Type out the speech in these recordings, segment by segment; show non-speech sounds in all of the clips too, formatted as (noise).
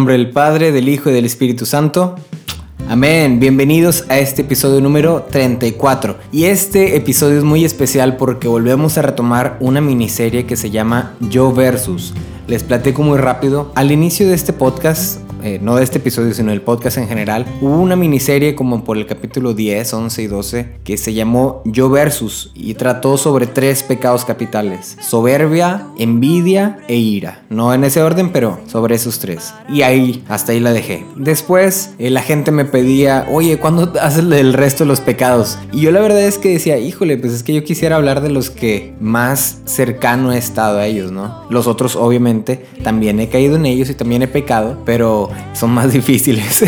Nombre del Padre, del Hijo y del Espíritu Santo. Amén. Bienvenidos a este episodio número 34. Y este episodio es muy especial porque volvemos a retomar una miniserie que se llama Yo Versus. Les platico muy rápido. Al inicio de este podcast eh, no de este episodio, sino del podcast en general, hubo una miniserie como por el capítulo 10, 11 y 12 que se llamó Yo Versus y trató sobre tres pecados capitales, soberbia, envidia e ira. No en ese orden, pero sobre esos tres. Y ahí, hasta ahí la dejé. Después, la gente me pedía, oye, ¿cuándo haces el resto de los pecados? Y yo la verdad es que decía, híjole, pues es que yo quisiera hablar de los que más cercano he estado a ellos, ¿no? Los otros, obviamente, también he caído en ellos y también he pecado, pero son más (laughs) difíciles.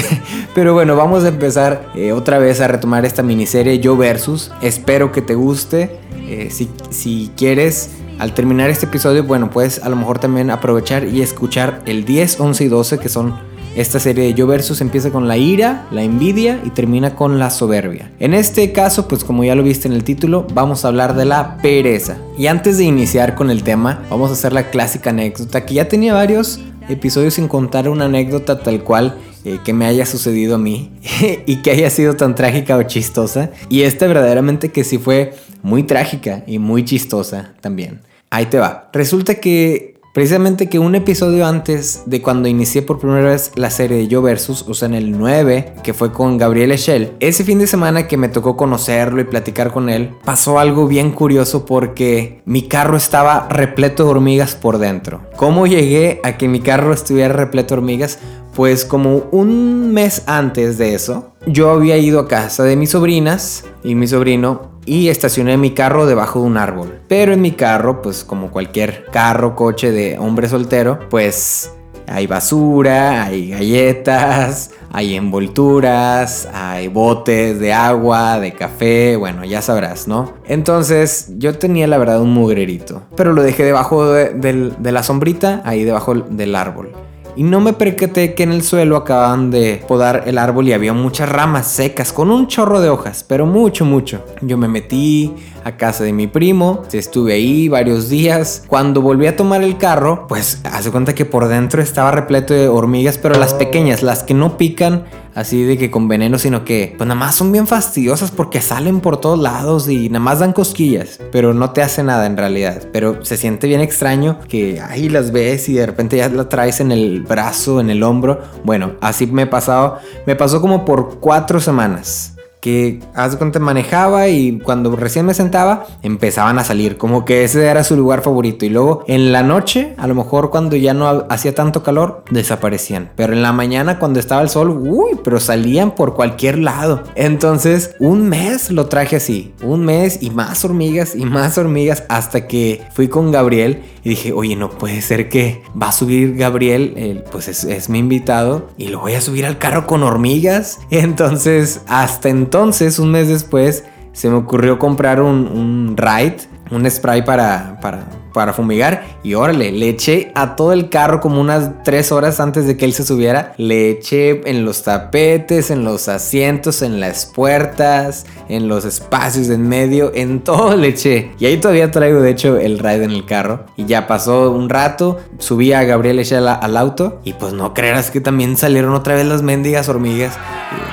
Pero bueno, vamos a empezar eh, otra vez a retomar esta miniserie Yo Versus. Espero que te guste. Eh, si, si quieres, al terminar este episodio, bueno, puedes a lo mejor también aprovechar y escuchar el 10, 11 y 12 que son esta serie de Yo Versus empieza con la ira, la envidia y termina con la soberbia. En este caso, pues como ya lo viste en el título, vamos a hablar de la pereza. Y antes de iniciar con el tema, vamos a hacer la clásica anécdota que ya tenía varios episodio sin contar una anécdota tal cual eh, que me haya sucedido a mí (laughs) y que haya sido tan trágica o chistosa. Y esta verdaderamente que sí fue muy trágica y muy chistosa también. Ahí te va. Resulta que Precisamente que un episodio antes de cuando inicié por primera vez la serie de Yo Versus, o sea, en el 9, que fue con Gabriel Echel, ese fin de semana que me tocó conocerlo y platicar con él, pasó algo bien curioso porque mi carro estaba repleto de hormigas por dentro. ¿Cómo llegué a que mi carro estuviera repleto de hormigas? Pues como un mes antes de eso, yo había ido a casa de mis sobrinas y mi sobrino y estacioné mi carro debajo de un árbol. Pero en mi carro, pues como cualquier carro, coche de hombre soltero, pues hay basura, hay galletas, (laughs) hay envolturas, hay botes de agua, de café, bueno, ya sabrás, ¿no? Entonces yo tenía la verdad un mugrerito, pero lo dejé debajo de, de la sombrita, ahí debajo del árbol y no me percaté que en el suelo acababan de podar el árbol y había muchas ramas secas con un chorro de hojas, pero mucho, mucho. Yo me metí a casa de mi primo, estuve ahí varios días. Cuando volví a tomar el carro, pues hace cuenta que por dentro estaba repleto de hormigas, pero las pequeñas, las que no pican así de que con veneno, sino que pues nada más son bien fastidiosas porque salen por todos lados y nada más dan cosquillas, pero no te hace nada en realidad. Pero se siente bien extraño que ahí las ves y de repente ya la traes en el brazo, en el hombro. Bueno, así me pasado, me pasó como por cuatro semanas que haz cuenta manejaba y cuando recién me sentaba empezaban a salir, como que ese era su lugar favorito y luego en la noche, a lo mejor cuando ya no hacía tanto calor, desaparecían, pero en la mañana cuando estaba el sol, uy, pero salían por cualquier lado. Entonces, un mes lo traje así, un mes y más hormigas y más hormigas hasta que fui con Gabriel y dije, oye, no puede ser que va a subir Gabriel, pues es, es mi invitado y lo voy a subir al carro con hormigas. (laughs) Entonces, hasta entonces entonces, un mes después, se me ocurrió comprar un, un ride, un spray para, para, para fumigar. Y órale, le eché a todo el carro como unas 3 horas antes de que él se subiera. Le eché en los tapetes, en los asientos, en las puertas, en los espacios en medio, en (laughs) todo le eché. Y ahí todavía traigo de hecho el ride en el carro. Y ya pasó un rato, subí a Gabriel eché al, auto. Y pues no creerás que también salieron otra vez las mendigas hormigas.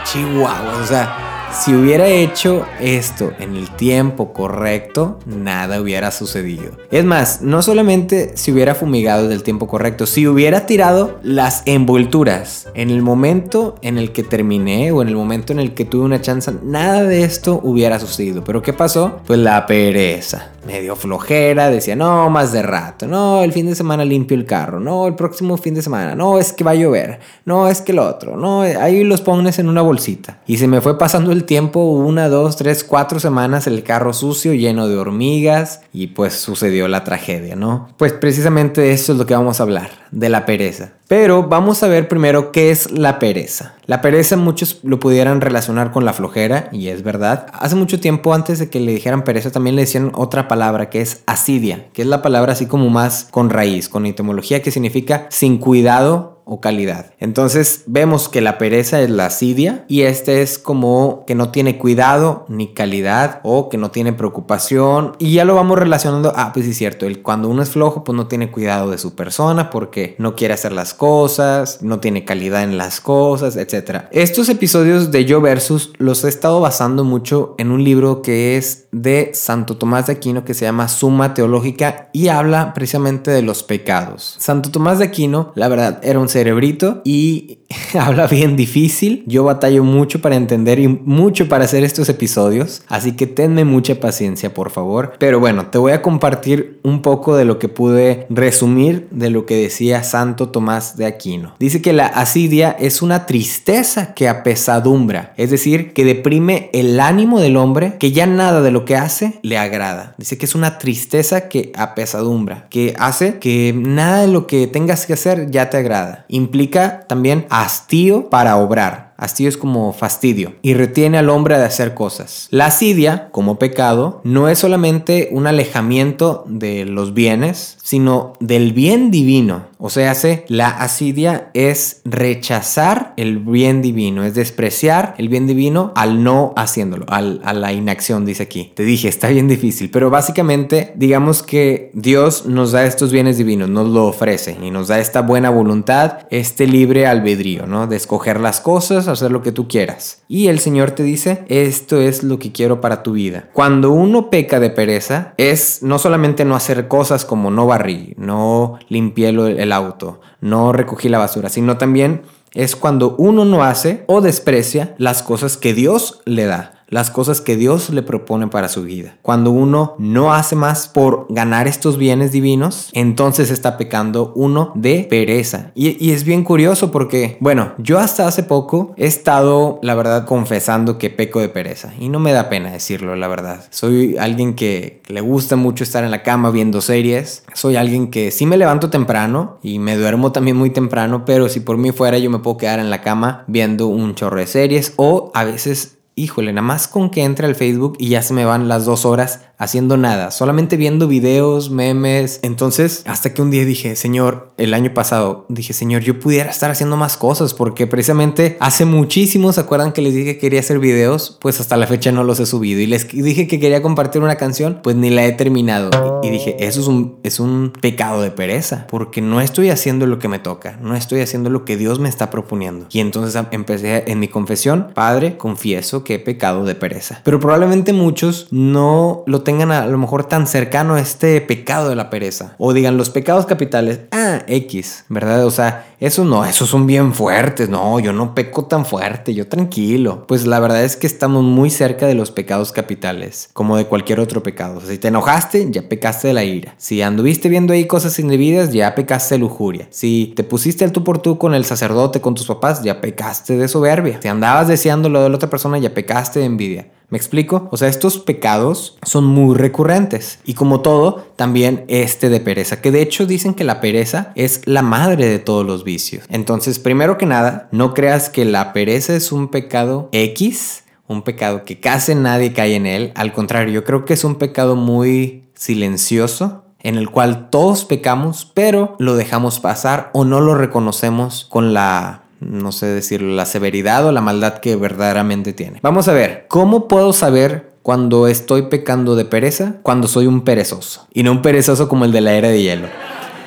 Chihuahua, o sea si hubiera hecho esto en el tiempo correcto, nada hubiera sucedido. Es más, no solamente si hubiera fumigado del tiempo correcto, si hubiera tirado las envolturas en el momento en el que terminé o en el momento en el que tuve una chance, nada de esto hubiera sucedido. Pero ¿qué pasó? Pues la pereza. Medio flojera, decía, no, más de rato, no, el fin de semana limpio el carro, no, el próximo fin de semana, no, es que va a llover, no, es que el otro, no, ahí los pones en una bolsita. Y se me fue pasando el tiempo, una, dos, tres, cuatro semanas, el carro sucio, lleno de hormigas, y pues sucedió la tragedia, ¿no? Pues precisamente eso es lo que vamos a hablar, de la pereza. Pero vamos a ver primero qué es la pereza. La pereza muchos lo pudieran relacionar con la flojera, y es verdad. Hace mucho tiempo antes de que le dijeran pereza también le decían otra palabra que es asidia, que es la palabra así como más con raíz, con etimología que significa sin cuidado o calidad. Entonces vemos que la pereza es la asidia y este es como que no tiene cuidado ni calidad o que no tiene preocupación y ya lo vamos relacionando, ah, pues sí es cierto, el, cuando uno es flojo pues no tiene cuidado de su persona porque no quiere hacer las cosas, no tiene calidad en las cosas, etc. Estos episodios de Yo Versus los he estado basando mucho en un libro que es de Santo Tomás de Aquino que se llama Suma Teológica y habla precisamente de los pecados. Santo Tomás de Aquino, la verdad, era un cerebrito y (laughs) habla bien difícil. Yo batallo mucho para entender y mucho para hacer estos episodios, así que tenme mucha paciencia, por favor. Pero bueno, te voy a compartir un poco de lo que pude resumir de lo que decía Santo Tomás de Aquino. Dice que la asidia es una tristeza que apesadumbra, es decir, que deprime el ánimo del hombre, que ya nada de lo que hace le agrada. Dice que es una tristeza que apesadumbra, que hace que nada de lo que tengas que hacer ya te agrada. Implica también hastío para obrar Hastío es como fastidio y retiene al hombre de hacer cosas. La asidia, como pecado, no es solamente un alejamiento de los bienes, sino del bien divino. O sea, la asidia es rechazar el bien divino, es despreciar el bien divino al no haciéndolo, al, a la inacción, dice aquí. Te dije, está bien difícil, pero básicamente digamos que Dios nos da estos bienes divinos, nos lo ofrece y nos da esta buena voluntad, este libre albedrío, ¿no? De escoger las cosas hacer lo que tú quieras. Y el Señor te dice, esto es lo que quiero para tu vida. Cuando uno peca de pereza, es no solamente no hacer cosas como no barrí, no limpié el auto, no recogí la basura, sino también es cuando uno no hace o desprecia las cosas que Dios le da las cosas que Dios le propone para su vida. Cuando uno no hace más por ganar estos bienes divinos, entonces está pecando uno de pereza. Y, es bien curioso porque, bueno, yo hasta hace poco he estado, la verdad, confesando que peco de pereza. Y no me da pena decirlo, la verdad. Soy alguien que le gusta mucho estar en la cama viendo series. Soy alguien que sí me levanto temprano y me duermo también muy temprano, pero si por mí fuera yo me puedo quedar en la cama viendo un chorro de series o a veces híjole, nada más con que entre al Facebook y ya se me van las dos horas haciendo nada, solamente viendo videos, memes. Entonces, hasta que un día dije, Señor, el año pasado, dije, Señor, yo pudiera estar haciendo más cosas porque precisamente hace muchísimo, ¿se acuerdan que les dije que quería hacer videos? Pues hasta la fecha no los he subido y les dije que quería compartir una canción, pues ni la he terminado. Y dije, eso es un, es un pecado de pereza porque no estoy haciendo lo que me toca, no estoy haciendo lo que Dios me está proponiendo. Y entonces empecé en mi confesión, Padre, confieso que he pecado de pereza. Pero probablemente muchos no lo tengan a lo mejor tan cercano a este pecado de la pereza. O digan los pecados capitales, ah, X, ¿verdad? O sea, eso no, esos son bien fuertes. No, yo no peco tan fuerte, yo tranquilo. Pues la verdad es que estamos muy cerca de los pecados capitales, como de cualquier otro pecado. si te enojaste, ya pecaste de la ira. Si anduviste viendo ahí cosas indebidas, ya pecaste de lujuria. Si te pusiste el tú por tú con el sacerdote, con tus papás, ya pecaste de soberbia. Si andabas deseando lo de la otra persona, ya pecaste de envidia. ¿Me explico? O sea, estos pecados son muy recurrentes. Y como todo, también este de pereza, que de hecho dicen que la pereza es la madre de todos los vicios. Entonces, primero que nada, no creas que la pereza es un pecado X, un pecado que casi nadie cae en él. Al contrario, yo creo que es un pecado muy silencioso, en el cual todos pecamos, pero lo dejamos pasar o no lo reconocemos con la no sé decir, la severidad o la maldad que verdaderamente tiene. Vamos a ver, ¿cómo puedo saber cuando estoy pecando de pereza? Cuando soy un perezoso. Y no un perezoso como el de la era de hielo.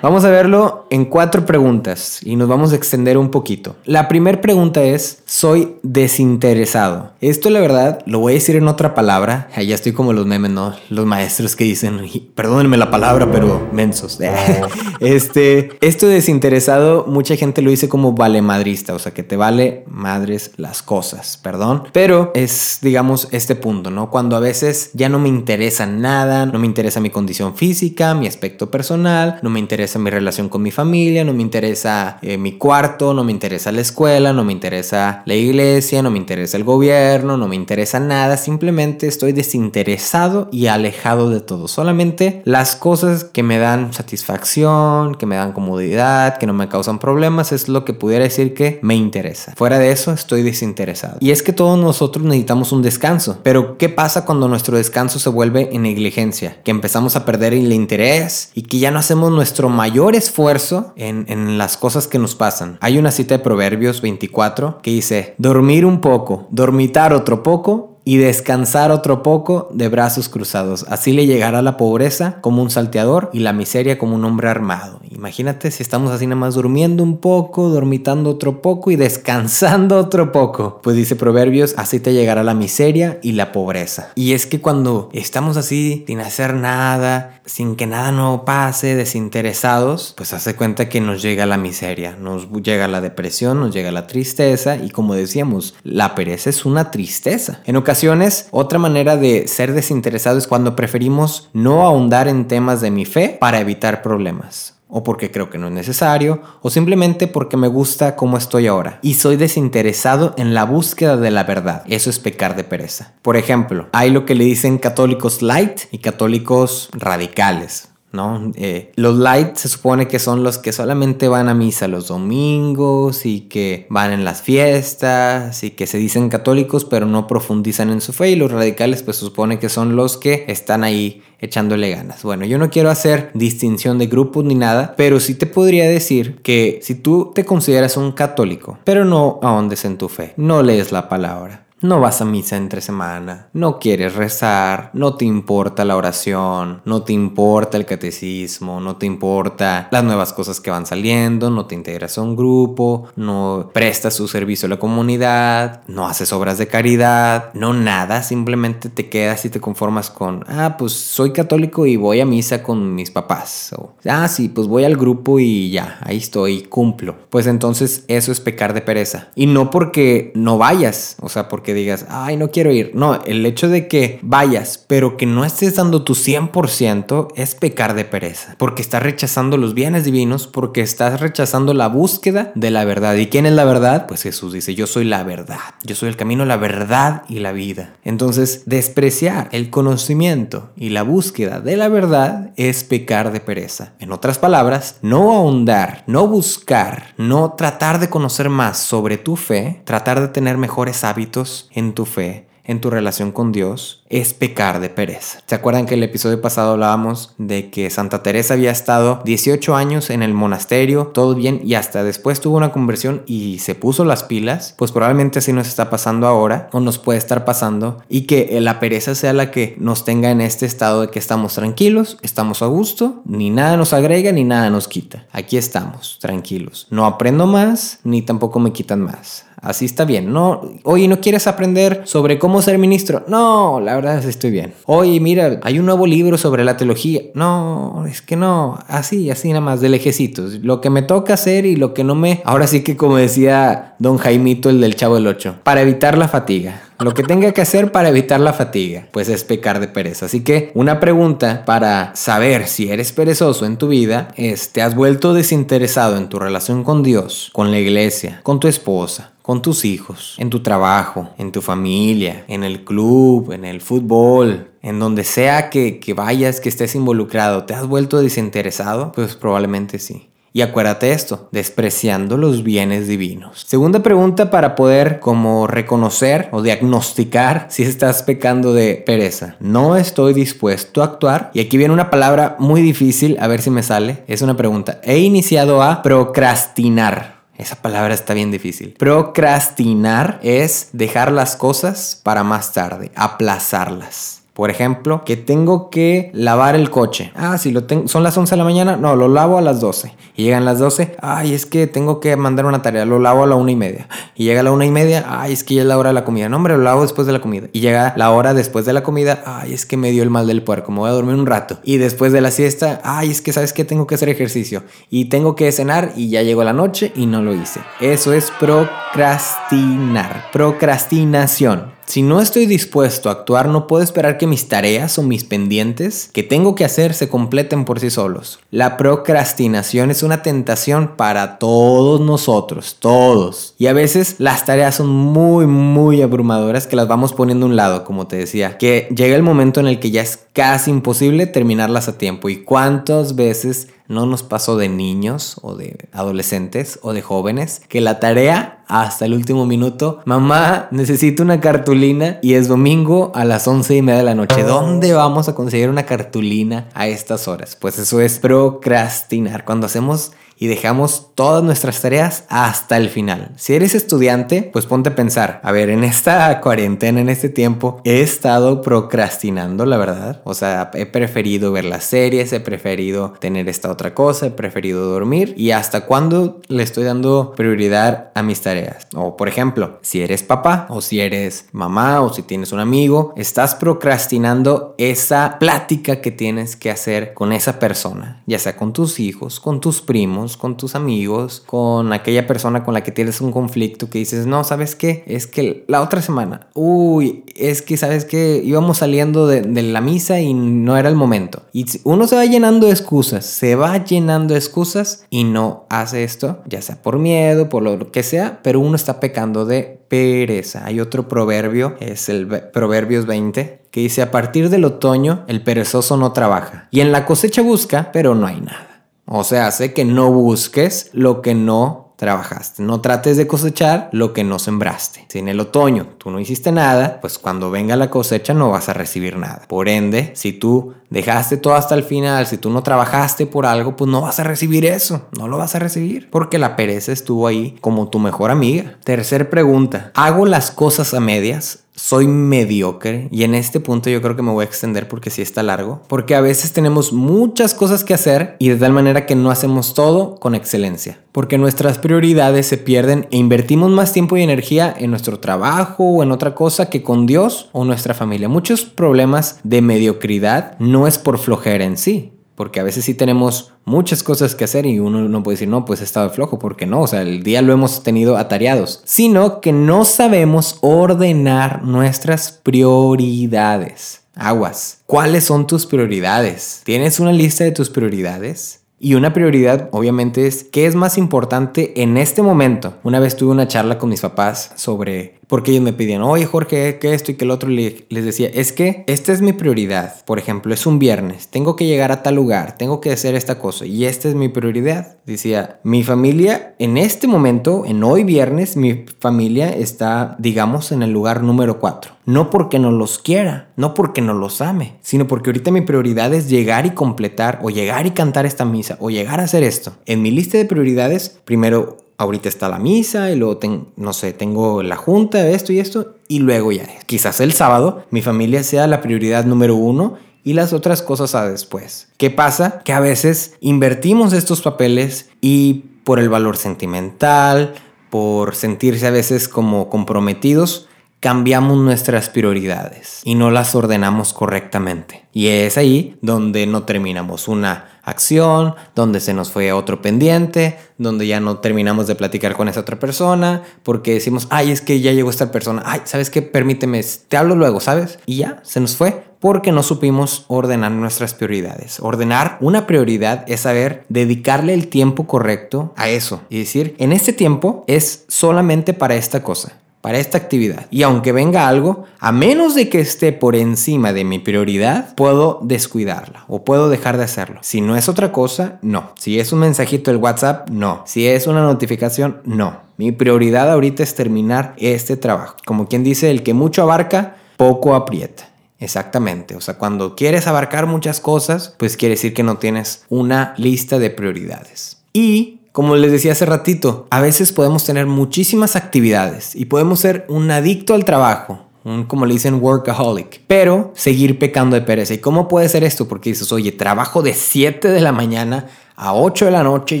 Vamos a verlo en cuatro preguntas y nos vamos a extender un poquito. La primera pregunta es, soy desinteresado. Esto la verdad lo voy a decir en otra palabra. Ya estoy como los memes, ¿no? Los maestros que dicen, perdónenme la palabra, pero mensos. (laughs) este, esto desinteresado, mucha gente lo dice como vale madrista, o sea, que te vale madres las cosas, perdón. Pero es, digamos, este punto, ¿no? Cuando a veces ya no me interesa nada, no me interesa mi condición física, mi aspecto personal, no me interesa mi relación con mi familia, no me interesa eh, mi cuarto, no me interesa la escuela, no me interesa la iglesia, no me interesa el gobierno, no me interesa nada, simplemente estoy desinteresado y alejado de todo. Solamente las cosas que me dan satisfacción, que me dan comodidad, que no me causan problemas, es lo que pudiera decir que me interesa. Fuera de eso, estoy desinteresado. Y es que todos nosotros necesitamos un descanso. Pero, ¿qué pasa cuando nuestro descanso se vuelve en negligencia? Que empezamos a perder el interés y que ya no hacemos nuestro mayor esfuerzo en, en las cosas que nos pasan. Hay una cita de Proverbios 24 que dice, dormir un poco, dormitar otro poco y descansar otro poco de brazos cruzados. Así le llegará la pobreza como un salteador y la miseria como un hombre armado. Imagínate si estamos así nada más durmiendo un poco, dormitando otro poco y descansando (laughs) otro poco. Pues dice Proverbios, así te llegará la miseria y la pobreza. Y es que cuando estamos así sin hacer nada, sin que nada no pase, desinteresados, pues hace cuenta que nos llega la miseria, nos llega la depresión, nos llega la tristeza y como decíamos, la pereza es una tristeza. En ocasiones otra manera de ser desinteresado es cuando preferimos no ahondar en temas de mi fe para evitar problemas o porque creo que no es necesario, o simplemente porque me gusta cómo estoy ahora y soy desinteresado en la búsqueda de la verdad. Eso es pecar de pereza. Por ejemplo, hay lo que le dicen católicos light y católicos radicales. ¿No? Eh, los light se supone que son los que solamente van a misa los domingos y que van en las fiestas y que se dicen católicos pero no profundizan en su fe y los radicales pues se supone que son los que están ahí echándole ganas. Bueno, yo no quiero hacer distinción de grupos ni nada, pero sí te podría decir que si tú te consideras un católico, pero no ahondes en tu fe, no lees la palabra, no vas a misa entre semana, no quieres rezar, no te importa la oración, no te importa el catecismo, no te importa las nuevas cosas que van saliendo, no te integras a un grupo, no prestas su servicio a la comunidad, no haces obras de caridad, no nada, simplemente te quedas y te conformas con, ah, pues soy católico y voy a misa con mis papás. O, ah, sí, pues voy al grupo y ya, ahí estoy, cumplo. Pues entonces eso es pecar de pereza. Y no porque no vayas, o sea, porque que digas, ay, no quiero ir. No, el hecho de que vayas, pero que no estés dando tu 100% es pecar de pereza, porque estás rechazando los bienes divinos, porque estás rechazando la búsqueda de la verdad. ¿Y quién es la verdad? Pues Jesús dice, yo soy la verdad, yo soy el camino, la verdad y la vida. Entonces, despreciar el conocimiento y la búsqueda de la verdad es pecar de pereza. En otras palabras, no ahondar, no buscar, no tratar de conocer más sobre tu fe, tratar de tener mejores hábitos, en tu fe, en tu relación con Dios, es pecar de pereza. ¿Se acuerdan que el episodio pasado hablábamos de que Santa Teresa había estado 18 años en el monasterio, todo bien, y hasta después tuvo una conversión y se puso las pilas? Pues probablemente así nos está pasando ahora, o nos puede estar pasando, y que la pereza sea la que nos tenga en este estado de que estamos tranquilos, estamos a gusto, ni nada nos agrega ni nada nos quita. Aquí estamos, tranquilos. No aprendo más, ni tampoco me quitan más así está bien. No, oye, ¿no quieres aprender sobre cómo ser ministro? No, la verdad es que estoy bien. Oye, mira, hay un nuevo libro sobre la teología. No, es que no, así, así nada más, de lejecitos. Lo que me toca hacer y lo que no me... Ahora sí que como decía don Jaimito, el del Chavo del Ocho, para evitar la fatiga. Lo que tenga que hacer para evitar la fatiga, pues es pecar de pereza. Así que una pregunta para saber si eres perezoso en tu vida es, ¿te has vuelto desinteresado en tu relación con Dios, con la iglesia, con tu esposa, con tus hijos, en tu trabajo, en tu familia, en el club, en el fútbol, en donde sea que, que, vayas, que estés involucrado, ¿te has vuelto desinteresado? Pues probablemente sí. Y acuérdate esto, despreciando los bienes divinos. Segunda pregunta para poder como reconocer o diagnosticar si estás pecando de pereza. No estoy dispuesto a actuar. Y aquí viene una palabra muy difícil, a ver si me sale. Es una pregunta. He iniciado a procrastinar. Esa palabra está bien difícil. Procrastinar es dejar las cosas para más tarde, aplazarlas. Por ejemplo, que tengo que lavar el coche. Ah, si lo tengo, son las 11 de la mañana, no, lo lavo a las 12. Y llegan las 12, ay, es que tengo que mandar una tarea, lo lavo a la una y media. Y llega a la una y media, ay, es que ya es la hora de la comida. No, hombre, lo lavo después de la comida. Y llega la hora después de la comida, ay, es que me dio el mal del puerco, me voy a dormir un rato. Y después de la siesta, ay, es que sabes que tengo que hacer ejercicio. Y tengo que cenar y ya llegó la noche y no lo hice. Eso es procrastinar, procrastinación. Si no estoy dispuesto a actuar, no puedo esperar que mis tareas o mis pendientes que tengo que hacer se completen por sí solos. La procrastinación es una tentación para todos nosotros, todos. Y a veces las tareas son muy, muy abrumadoras que las vamos poniendo a un lado, como te decía, que llega el momento en el que ya es casi imposible terminarlas a tiempo. ¿Y cuántas veces no nos pasó de niños o de adolescentes o de jóvenes que la tarea hasta el último minuto, mamá, necesito una cartulina y es domingo a las once y media de la noche. ¿Dónde vamos a conseguir una cartulina a estas horas? Pues eso es procrastinar. Cuando hacemos y dejamos todas nuestras tareas hasta el final. Si eres estudiante, pues ponte a pensar, a ver, en esta cuarentena, en este tiempo, he estado procrastinando, la verdad. O sea, he preferido ver las series, he preferido tener esta otra cosa, he preferido dormir y hasta cuándo le estoy dando prioridad a mis tareas. O por ejemplo, si eres papá o si eres mamá o si tienes un amigo, estás procrastinando esa plática que tienes que hacer con esa persona, ya sea con tus hijos, con tus primos, con tus amigos, con aquella persona con la que tienes un conflicto que dices, no, ¿sabes qué? Es que la otra semana, uy, es que, ¿sabes qué? Íbamos saliendo de, de la misa y no era el momento. Y uno se va llenando de excusas, se va llenando de excusas y no hace esto, ya sea por miedo, por lo que sea, pero uno está pecando de pereza. Hay otro proverbio, es el Proverbios 20, que dice, a partir del otoño el perezoso no trabaja y en la cosecha busca, pero no hay nada. O sea, hace que no busques lo que no trabajaste. No trates de cosechar lo que no sembraste. Si en el otoño tú no hiciste nada, pues cuando venga la cosecha no vas a recibir nada. Por ende, si tú dejaste todo hasta el final, si tú no trabajaste por algo, pues no vas a recibir eso. No lo vas a recibir. Porque la pereza estuvo ahí como tu mejor amiga. Tercer pregunta. ¿Hago las cosas a medias? soy mediocre y en este punto yo creo que me voy a extender porque sí está largo, porque a veces tenemos muchas cosas que hacer y de tal manera que no hacemos todo con excelencia, porque nuestras prioridades se pierden e invertimos más tiempo y energía en nuestro trabajo o en otra cosa que con Dios o nuestra familia. Muchos problemas de mediocridad no es por flojera en sí, porque a veces sí tenemos muchas cosas que hacer y uno no puede decir, no, pues he estado flojo, porque no, o sea, el día lo hemos tenido atareados, sino que no sabemos ordenar nuestras prioridades. Aguas, ¿cuáles son tus prioridades? ¿Tienes una lista de tus prioridades? Y una prioridad, obviamente, es qué es más importante en este momento. Una vez tuve una charla con mis papás sobre porque ellos me pedían, oye Jorge, que esto y que el otro. Les decía, es que esta es mi prioridad. Por ejemplo, es un viernes, tengo que llegar a tal lugar, tengo que hacer esta cosa y esta es mi prioridad. Decía, mi familia en este momento, en hoy viernes, mi familia está, digamos, en el lugar número 4. No porque no los quiera, no porque no los ame, sino porque ahorita mi prioridad es llegar y completar o llegar y cantar esta misa o llegar a hacer esto. En mi lista de prioridades, primero ahorita está la misa y luego, no sé, tengo la junta esto y esto y luego ya, quizás el sábado mi familia sea la prioridad número uno y las otras cosas a después. ¿Qué pasa? Que a veces invertimos estos papeles y por el valor sentimental, por sentirse a veces como comprometidos, cambiamos nuestras prioridades y no las ordenamos correctamente. Y es ahí donde no terminamos una acción, donde se nos fue a otro pendiente, donde ya no terminamos de platicar con esa otra persona, porque decimos, ay, es que ya llegó esta persona, ay, ¿sabes qué? Permíteme, te hablo luego, ¿sabes? Y ya, se nos fue, porque no supimos ordenar nuestras prioridades. Ordenar una prioridad es saber dedicarle el tiempo correcto a eso y decir, en este tiempo es solamente para esta cosa para esta actividad. Y aunque venga algo, a menos de que esté por encima de mi prioridad, puedo descuidarla o puedo dejar de hacerlo. Si no es otra cosa, no. Si es un mensajito del WhatsApp, no. Si es una notificación, no. Mi prioridad ahorita es terminar este trabajo. Como quien dice, el que mucho abarca, poco aprieta. Exactamente, o sea, cuando quieres abarcar muchas cosas, pues quiere decir que no tienes una lista de prioridades. Y como les decía hace ratito, a veces podemos tener muchísimas actividades y podemos ser un adicto al trabajo, un, como le dicen workaholic, pero seguir pecando de pereza. ¿Y cómo puede ser esto? Porque dices, oye, trabajo de 7 de la mañana a 8 de la noche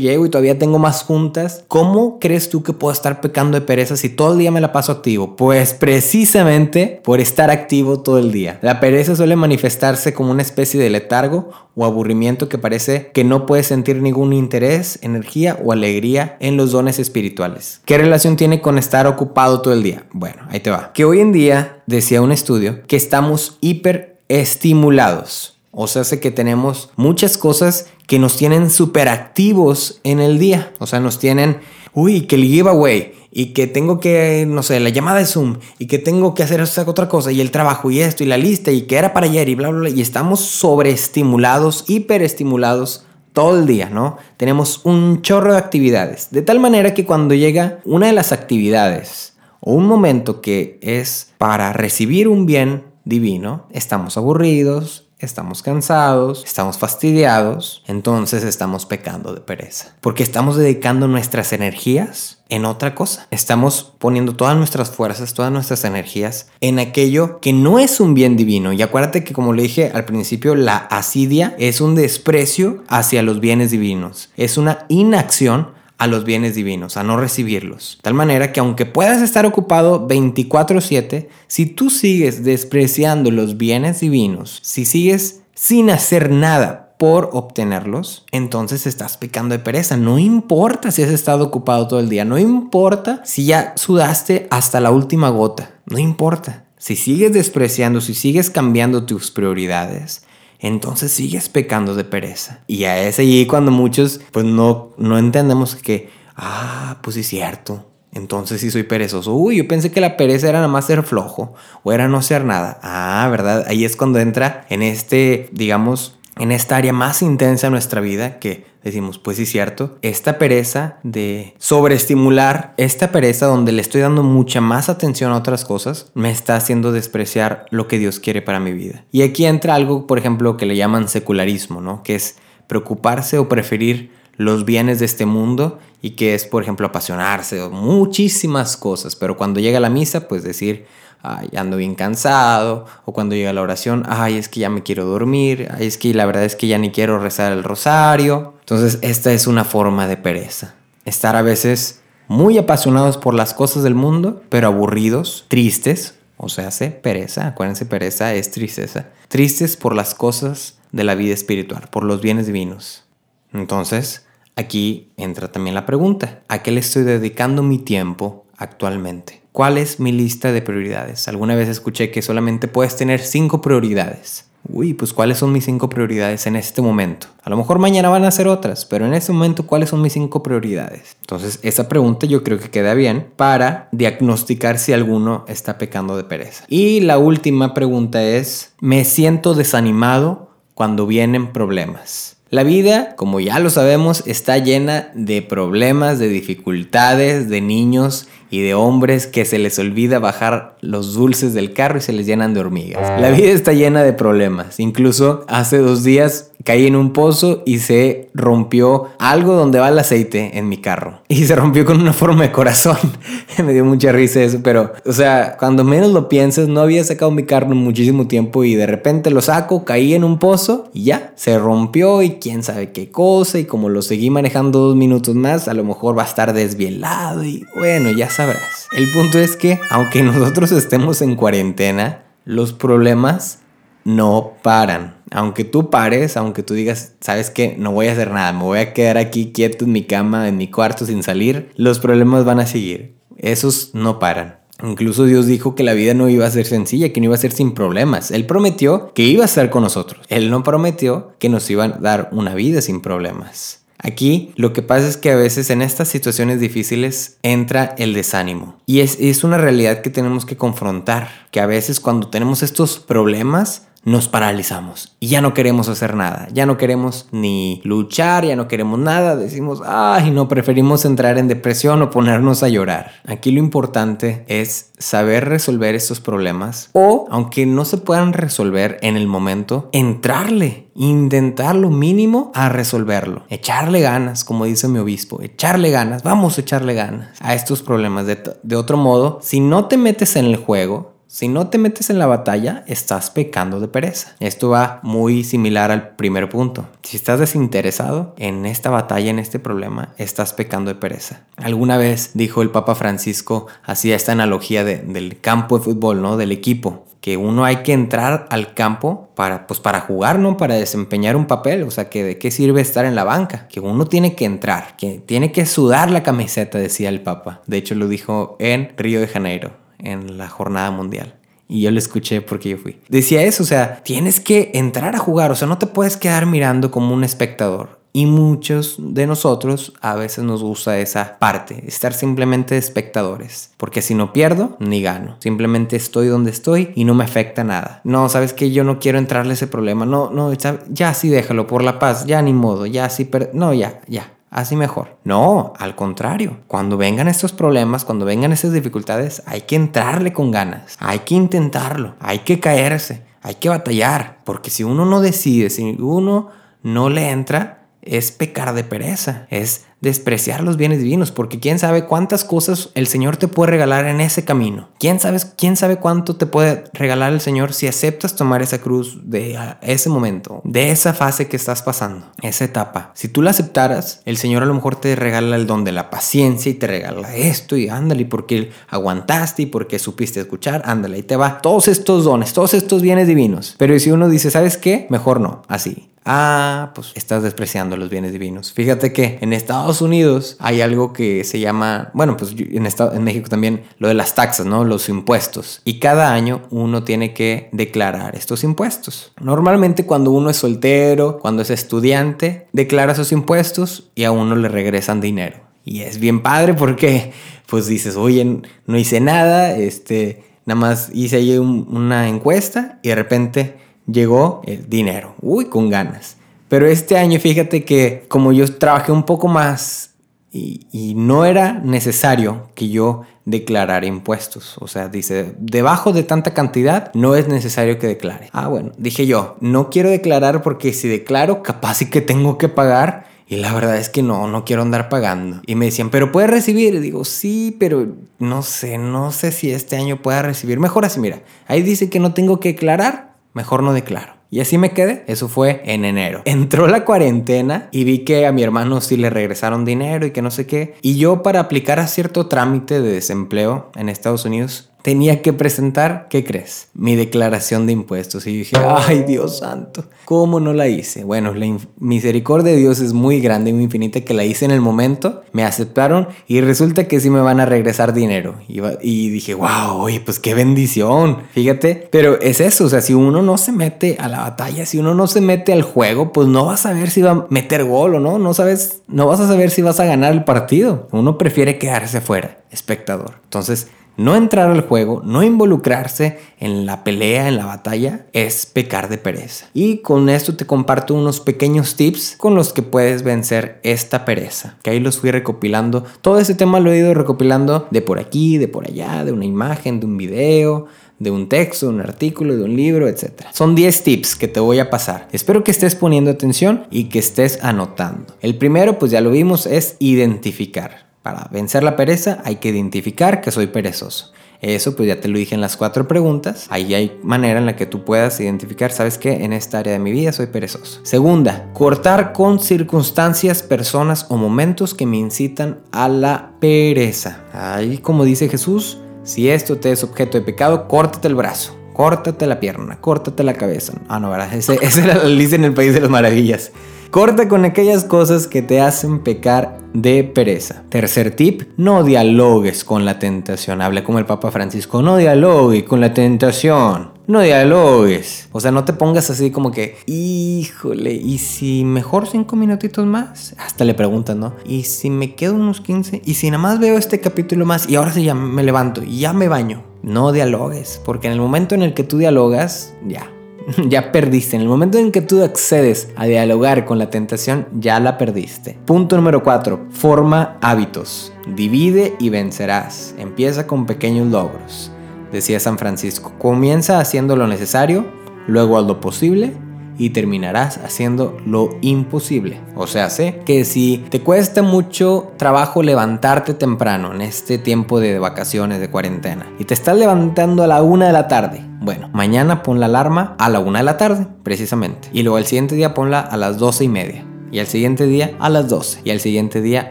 llego y todavía tengo más juntas. ¿Cómo crees tú que puedo estar pecando de pereza si todo el día me la paso activo? Pues precisamente por estar activo todo el día. La pereza suele manifestarse como una especie de letargo o aburrimiento que parece que no puedes sentir ningún interés, energía o alegría en los dones espirituales. ¿Qué relación tiene con estar ocupado todo el día? Bueno, ahí te va. Que hoy en día, decía un estudio, que estamos hiperestimulados. O sea, hace que tenemos muchas cosas que nos tienen súper activos en el día. O sea, nos tienen, uy, que el giveaway y que tengo que, no sé, la llamada de Zoom y que tengo que hacer otra cosa y el trabajo y esto y la lista y que era para ayer y bla, bla, bla. Y estamos sobreestimulados, hiperestimulados todo el día, ¿no? Tenemos un chorro de actividades. De tal manera que cuando llega una de las actividades o un momento que es para recibir un bien divino, estamos aburridos, estamos cansados, estamos fastidiados, entonces estamos pecando de pereza. Porque estamos dedicando nuestras energías en otra cosa. Estamos poniendo todas nuestras fuerzas, todas nuestras energías en aquello que no es un bien divino. Y acuérdate que como le dije al principio, la asidia es un desprecio hacia los bienes divinos. Es una inacción a los bienes divinos, a no recibirlos. De tal manera que aunque puedas estar ocupado 24/7, si tú sigues despreciando los bienes divinos, si sigues sin hacer nada por obtenerlos, entonces estás pecando de pereza. No importa si has estado ocupado todo el día, no importa si ya sudaste hasta la última gota, no importa. Si sigues despreciando, si sigues cambiando tus prioridades, entonces sigues pecando de pereza. Y a ese allí cuando muchos pues no, no entendemos que, ah, pues sí es cierto. Entonces sí soy perezoso. Uy, yo pensé que la pereza era nada más ser flojo o era no hacer nada. Ah, ¿verdad? Ahí es cuando entra en este, digamos, en esta área más intensa de nuestra vida que decimos, pues sí, cierto, esta pereza de sobreestimular, esta pereza donde le estoy dando mucha más atención a otras cosas, me está haciendo despreciar lo que Dios quiere para mi vida. Y aquí entra algo, por ejemplo, que le llaman secularismo, ¿no? Que es preocuparse o preferir los bienes de este mundo y que es, por ejemplo, apasionarse o muchísimas cosas, pero cuando llega la misa, pues decir, ay, ando bien cansado, o cuando llega la oración, ay, es que ya me quiero dormir, ay, es que la verdad es que ya ni quiero rezar el rosario. Entonces, esta es una forma de pereza. Estar a veces muy apasionados por las cosas del mundo, pero aburridos, tristes, o sea, hace pereza, acuérdense, pereza es tristeza. Tristes por las cosas de la vida espiritual, por los bienes divinos. Entonces, aquí entra también la pregunta, ¿a qué le estoy dedicando mi tiempo actualmente? ¿Cuál es mi lista de prioridades? Alguna vez escuché que solamente puedes tener cinco prioridades. Uy, pues ¿cuáles son mis cinco prioridades en este momento? A lo mejor mañana van a ser otras, pero en este momento ¿cuáles son mis cinco prioridades? Entonces esa pregunta yo creo que queda bien para diagnosticar si alguno está pecando de pereza. Y la última pregunta es, ¿me siento desanimado cuando vienen problemas? La vida, como ya lo sabemos, está llena de problemas, de dificultades, de niños y de hombres que se les olvida bajar los dulces del carro y se les llenan de hormigas. La vida está llena de problemas. Incluso hace dos días caí en un pozo y se rompió algo donde va el aceite en mi carro. Y se rompió con una forma de corazón. (laughs) Me dio mucha risa eso, pero, o sea, cuando menos lo pienses, no había sacado mi carro en muchísimo tiempo y de repente lo saco, caí en un pozo y ya, se rompió y quién sabe qué cosa. Y como lo seguí manejando dos minutos más, a lo mejor va a estar desvielado y bueno, ya sabrás. El punto es que, aunque nosotros estemos en cuarentena, los problemas no paran. Aunque tú pares, aunque tú digas, sabes que no voy a hacer nada, me voy a quedar aquí quieto en mi cama, en mi cuarto sin salir, los problemas van a seguir. Esos no paran. Incluso Dios dijo que la vida no iba a ser sencilla, que no iba a ser sin problemas. Él prometió que iba a estar con nosotros. Él no prometió que nos iba a dar una vida sin problemas. Aquí lo que pasa es que a veces en estas situaciones difíciles entra el desánimo. Y es, es una realidad que tenemos que confrontar, que a veces cuando tenemos estos problemas nos paralizamos y ya no queremos hacer nada, ya no queremos ni luchar, ya no queremos nada, decimos, ay, no, preferimos entrar en depresión o ponernos a llorar. Aquí lo importante es saber resolver estos problemas o, aunque no se puedan resolver en el momento, entrarle, intentar lo mínimo a resolverlo, echarle ganas, como dice mi obispo, echarle ganas, vamos a echarle ganas a estos problemas. De, de otro modo, si no te metes en el juego, si no te metes en la batalla, estás pecando de pereza. Esto va muy similar al primer punto. Si estás desinteresado en esta batalla, en este problema, estás pecando de pereza. Alguna vez dijo el Papa Francisco, hacía esta analogía del campo de fútbol, ¿no? Del equipo que uno hay que entrar al campo para, pues para jugar, ¿no? Para desempeñar un papel. O sea, que de qué sirve estar en la banca. Que uno tiene que entrar, que tiene que sudar la camiseta, decía el Papa. De hecho, lo dijo en Río de Janeiro en la jornada mundial. Y yo lo escuché porque yo fui. Decía eso, o sea, tienes que entrar a jugar, o sea, no te puedes quedar mirando como un espectador. Y muchos de nosotros a veces nos gusta esa parte, estar simplemente espectadores. Porque si no pierdo, ni gano. Simplemente estoy donde estoy y no me afecta nada. No, sabes que yo no quiero entrarle ese problema. No, no, ya sí déjalo por la paz, ya ni modo, ya sí, no, ya, ya, así mejor. No, al contrario. Cuando vengan estos problemas, cuando vengan esas dificultades, hay que entrarle con ganas. Hay que intentarlo. Hay que caerse. Hay que batallar. Porque si uno no decide, si uno no le entra, es pecar de pereza. Es despreciar los bienes divinos, porque quién sabe cuántas cosas el Señor te puede regalar en ese camino. ¿Quién, sabes, quién sabe cuánto te puede regalar el Señor si aceptas tomar esa cruz de ese momento, de esa fase que estás pasando, esa etapa. Si tú la aceptaras, el Señor a lo mejor te regala el don de la paciencia y te regala esto y ándale, porque aguantaste y porque supiste escuchar, ándale, y te va todos estos dones, todos estos bienes divinos. Pero si uno dice, ¿sabes qué? Mejor no, así. Ah, pues estás despreciando los bienes divinos. Fíjate que en Estados Unidos hay algo que se llama, bueno, pues en, en México también, lo de las taxas, ¿no? Los impuestos. Y cada año uno tiene que declarar estos impuestos. Normalmente cuando uno es soltero, cuando es estudiante, declara esos impuestos y a uno le regresan dinero. Y es bien padre porque, pues dices, oye, no hice nada, este, nada más hice ahí una encuesta y de repente llegó el dinero. Uy, con ganas. Pero este año fíjate que como yo trabajé un poco más y, no era necesario que yo declarara impuestos. O sea, dice, debajo de tanta cantidad no es necesario que declare. Ah, bueno, dije yo, no quiero declarar porque si declaro, capaz y que tengo que pagar. Y la verdad es que no, no quiero andar pagando. Y me decían, pero puedes recibir. Y digo, sí, pero no sé, no sé si este año pueda recibir. Mejor así, mira, ahí dice que no tengo que declarar mejor no declaro. Y así me quedé. Eso fue en enero. (laughs) Entró la cuarentena y vi que a mi hermano sí le regresaron dinero y que no sé qué. Y yo para aplicar a cierto trámite de desempleo en Estados Unidos tenía que presentar, ¿qué crees? Mi declaración de impuestos. Y dije, ay Dios santo, ¿cómo no la hice? Bueno, la misericordia de Dios es muy grande y muy infinita que la hice en el momento, me aceptaron y resulta que sí me van a regresar dinero. Y, dije, wow, oye, pues qué bendición, fíjate. Pero es eso, o sea, si uno no se mete a la batalla, si uno no se mete al juego, pues no vas a ver si va a meter gol o no, no sabes, no vas a saber si vas a ganar el partido. Uno prefiere quedarse fuera, espectador. Entonces, no entrar al juego, no involucrarse en la pelea, en la batalla, es pecar de pereza. Y con esto te comparto unos pequeños tips con los que puedes vencer esta pereza. Que ahí los fui recopilando. Todo ese tema lo he ido recopilando de por aquí, de por allá, de una imagen, de un video, de un texto, un artículo, de un libro, etc. Son 10 tips que te voy a pasar. Espero que estés poniendo atención y que estés anotando. El primero, pues ya lo vimos, es identificar. Para vencer la pereza hay que identificar que soy perezoso. Eso pues ya te lo dije en las cuatro preguntas. Ahí hay manera en la que tú puedas identificar, sabes que en esta área de mi vida soy perezoso. Segunda, cortar con circunstancias, personas o momentos que me incitan a la pereza. Ahí como dice Jesús, si esto te es objeto de pecado, córtate el brazo. Córtate la pierna, córtate la cabeza. Ah, no, ¿verdad? Ese, ese era el dice en el País de las Maravillas. Corta con aquellas cosas que te hacen pecar de pereza. Tercer tip, no dialogues con la tentación. Habla como el Papa Francisco, no dialogue con la tentación. No dialogues. O sea, no te pongas así como que, híjole, ¿y si mejor cinco minutitos más? Hasta le preguntan, ¿no? ¿Y si me quedo unos 15? ¿Y si nada más veo este capítulo más y ahora sí ya me levanto y ya me baño? No dialogues, porque en el momento en el que tú dialogas, ya, (laughs) ya perdiste. En el momento en que tú accedes a dialogar con la tentación, ya la perdiste. Punto número 4. Forma hábitos. Divide y vencerás. Empieza con pequeños logros. Decía San Francisco, comienza haciendo lo necesario, luego haz lo posible y terminarás haciendo lo imposible. O sea, sé que si te cuesta mucho trabajo levantarte temprano en este tiempo de vacaciones, de cuarentena, y te estás levantando a la una de la tarde, bueno, mañana pon la alarma a la una de la tarde, precisamente. Y luego el siguiente día ponla a las doce y media y al siguiente día a las 12, y al siguiente día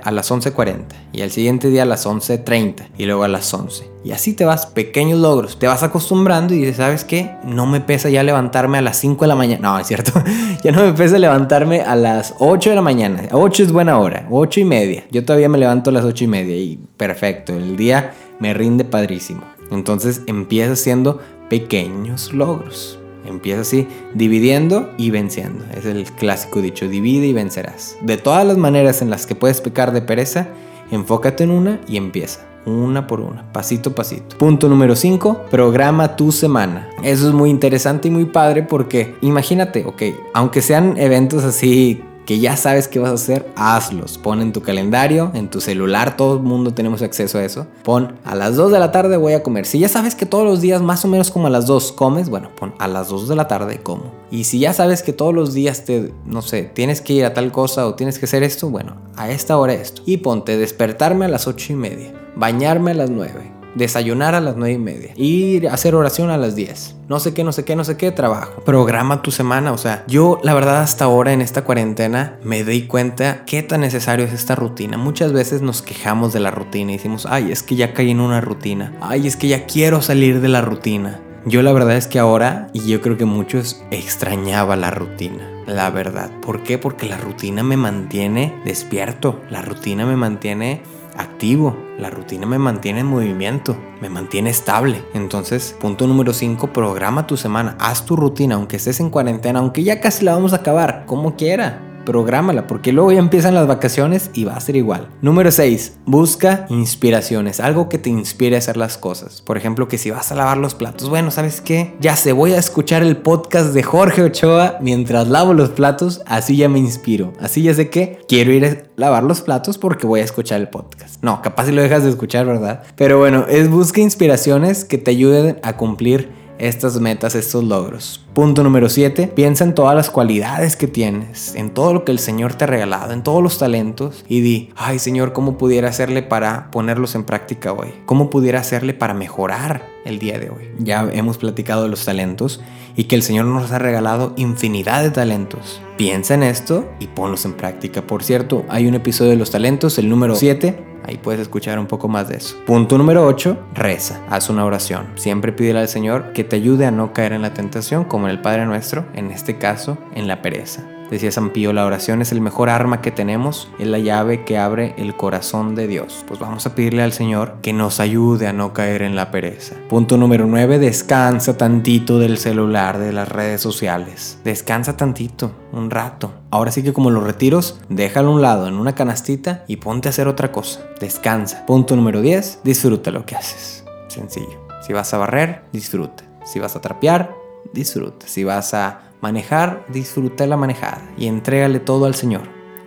a las 11.40, y al siguiente día a las 11.30, y luego a las 11. Y así te vas, pequeños logros, te vas acostumbrando y dices, ¿sabes qué? No me pesa ya levantarme a las 5 de la mañana. No, es cierto, (laughs) ya no me pesa levantarme a las 8 de la mañana. 8 es buena hora, 8 y media. Yo todavía me levanto a las 8 y media y perfecto, el día me rinde padrísimo. Entonces empieza haciendo pequeños logros. Empieza así, dividiendo y venciendo. Es el clásico dicho, divide y vencerás. De todas las maneras en las que puedes pecar de pereza, enfócate en una y empieza. Una por una, pasito a pasito. Punto número 5, programa tu semana. Eso es muy interesante y muy padre porque imagínate, ok, aunque sean eventos así que ya sabes qué vas a hacer, hazlos. Pon en tu calendario, en tu celular, todo el mundo tenemos acceso a eso. Pon a las 2 de la tarde voy a comer. Si ya sabes que todos los días más o menos como a las 2 comes, bueno, pon a las 2 de la tarde como. Y si ya sabes que todos los días te, no sé, tienes que ir a tal cosa o tienes que hacer esto, bueno, a esta hora esto. Y ponte despertarme a las 8 y media, bañarme a las 9 desayunar a las 9 y media, ir a hacer oración a las 10. No sé qué, no sé qué, no sé qué, trabajo. Programa tu semana, o sea, yo la verdad hasta ahora en esta cuarentena me di cuenta qué tan necesario es esta rutina. Muchas veces nos quejamos de la rutina y decimos, ay, es que ya caí en una rutina, ay, es que ya quiero salir de la rutina. Yo la verdad es que ahora, y yo creo que muchos, extrañaba la rutina. La verdad. ¿Por qué? Porque la rutina me mantiene despierto. La rutina me mantiene activo. La rutina me mantiene en movimiento, me mantiene estable. Entonces, punto número 5, programa tu semana. Haz tu rutina, aunque estés en cuarentena, aunque ya casi la vamos a acabar, como quiera prográmala, porque luego ya empiezan las vacaciones y va a ser igual. Número 6. Busca inspiraciones, algo que te inspire a hacer las cosas. Por ejemplo, que si vas a lavar los platos, bueno, ¿sabes qué? Ya sé, voy a escuchar el podcast de Jorge Ochoa mientras lavo los platos, así ya me inspiro. Así ya sé que quiero ir a lavar los platos porque voy a escuchar el podcast. No, capaz si lo dejas de escuchar, ¿verdad? Pero bueno, es busca inspiraciones que te ayuden a cumplir estas metas, estos logros. Punto número 7. Piensa en todas las cualidades que tienes, en todo lo que el Señor te ha regalado, en todos los talentos y di, ay Señor, ¿cómo pudiera hacerle para ponerlos en práctica hoy? ¿Cómo pudiera hacerle para mejorar el día de hoy? Ya hemos platicado de los talentos y que el Señor nos ha regalado infinidad de talentos. Piensa en esto y ponlos en práctica. Por cierto, hay un episodio de los talentos, el número 7, Ahí puedes escuchar un poco más de eso. Punto número 8, reza, haz una oración. Siempre pídele al Señor que te ayude a no caer en la tentación, como en el Padre Nuestro, en este caso, en la pereza. Decía San Pío, la oración es el mejor arma que tenemos, es la llave que abre el corazón de Dios. Pues vamos a pedirle al Señor que nos ayude a no caer en la pereza. Punto número 9, descansa tantito del celular, de las redes sociales. Descansa tantito, un rato. Ahora sí que como los retiros, déjalo a un lado en una canastita y ponte a hacer otra cosa. Descansa. Punto número 10, disfruta lo que haces. Sencillo. Si vas a barrer, disfruta. Si vas a trapear, disfruta. Si vas a manejar, disfruta la manejada y entrégale todo al Señor.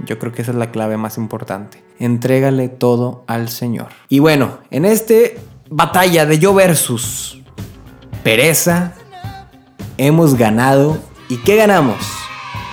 Yo creo que esa es la clave más importante. Entrégale todo al Señor. Y bueno, en este batalla de yo versus pereza, hemos ganado. ¿Y qué ganamos?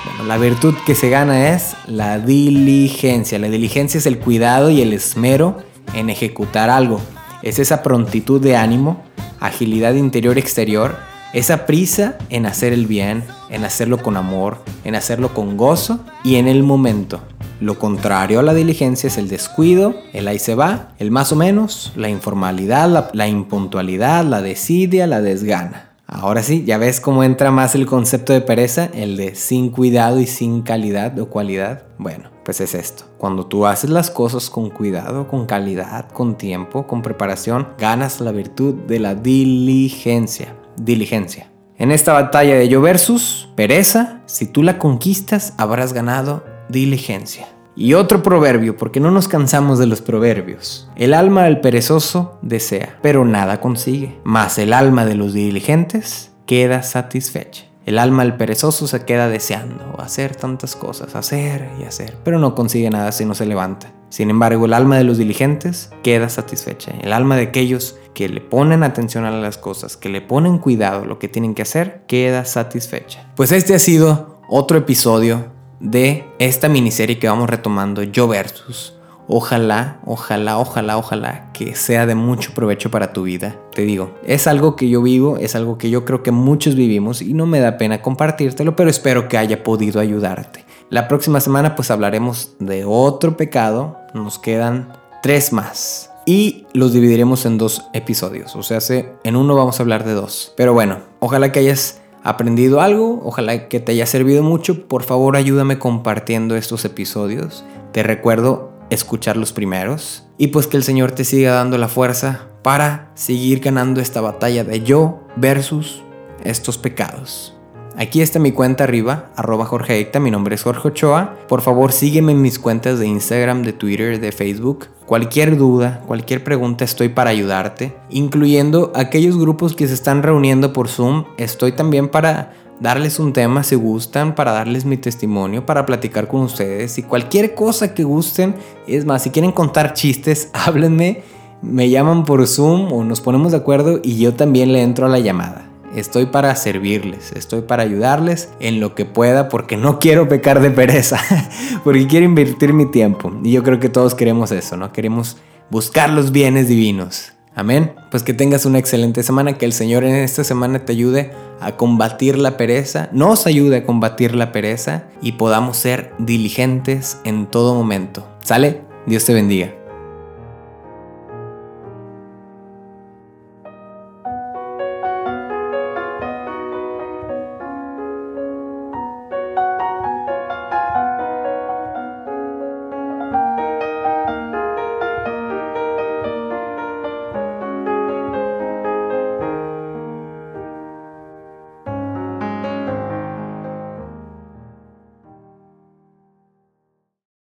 Bueno, la virtud que se gana es la diligencia. La diligencia es el cuidado y el esmero en ejecutar algo. Es esa prontitud de ánimo, agilidad interior-exterior esa prisa en hacer el bien, en hacerlo con amor, en hacerlo con gozo y en el momento. Lo contrario a la diligencia es el descuido, el ahí se va, el más o menos, la informalidad, la, impuntualidad, la desidia, la desgana. Ahora sí, ya ves cómo entra más el concepto de pereza, el de sin cuidado y sin calidad o cualidad. Bueno, pues es esto. Cuando tú haces las cosas con cuidado, con calidad, con tiempo, con preparación, ganas la virtud de la diligencia diligencia. En esta batalla de yo versus pereza, si tú la conquistas, habrás ganado diligencia. Y otro proverbio, porque no nos cansamos de los proverbios. El alma del perezoso desea, pero nada consigue. Mas el alma de los diligentes queda satisfecha. El alma del perezoso se queda deseando hacer tantas cosas, hacer y hacer, pero no consigue nada si no se levanta. Sin embargo, el alma de los diligentes queda satisfecha. El alma de aquellos que le ponen atención a las cosas, que le ponen cuidado lo que tienen que hacer, queda satisfecha. Pues este ha sido otro episodio de esta miniserie que vamos retomando, Yo Versus. Ojalá, ojalá, ojalá, ojalá que sea de mucho provecho para tu vida. Te digo, es algo que yo vivo, es algo que yo creo que muchos vivimos y no me da pena compartírtelo, pero espero que haya podido ayudarte. La próxima semana pues hablaremos de otro pecado, nos quedan tres más y los dividiremos en dos episodios. O sea, en uno vamos a hablar de dos. Pero bueno, ojalá que hayas aprendido algo, ojalá que te haya servido mucho. Por favor, ayúdame compartiendo estos episodios. Te recuerdo escuchar los primeros y pues que el Señor te siga dando la fuerza para seguir ganando esta batalla de yo versus estos pecados. Aquí está mi cuenta arriba, arroba Jorge mi nombre es Jorge Ochoa. Por favor sígueme en mis cuentas de Instagram, de Twitter, de Facebook. Cualquier duda, cualquier pregunta estoy para ayudarte, incluyendo aquellos grupos que se están reuniendo por Zoom. Estoy también para darles un tema si gustan, para darles mi testimonio, para platicar con ustedes y cualquier cosa que gusten. Es más, si quieren contar chistes, (laughs) háblenme, me llaman por Zoom o nos ponemos de acuerdo y yo también le entro a la llamada. Estoy para servirles, estoy para ayudarles en lo que pueda porque no quiero pecar de pereza, (laughs) porque quiero invertir mi tiempo. Y yo creo que todos queremos eso, ¿no? Queremos buscar los bienes divinos. Amén. Pues que tengas una excelente semana, que el Señor en esta semana te ayude a combatir la pereza, nos ayude a combatir la pereza y podamos ser diligentes en todo momento. ¿Sale? Dios te bendiga.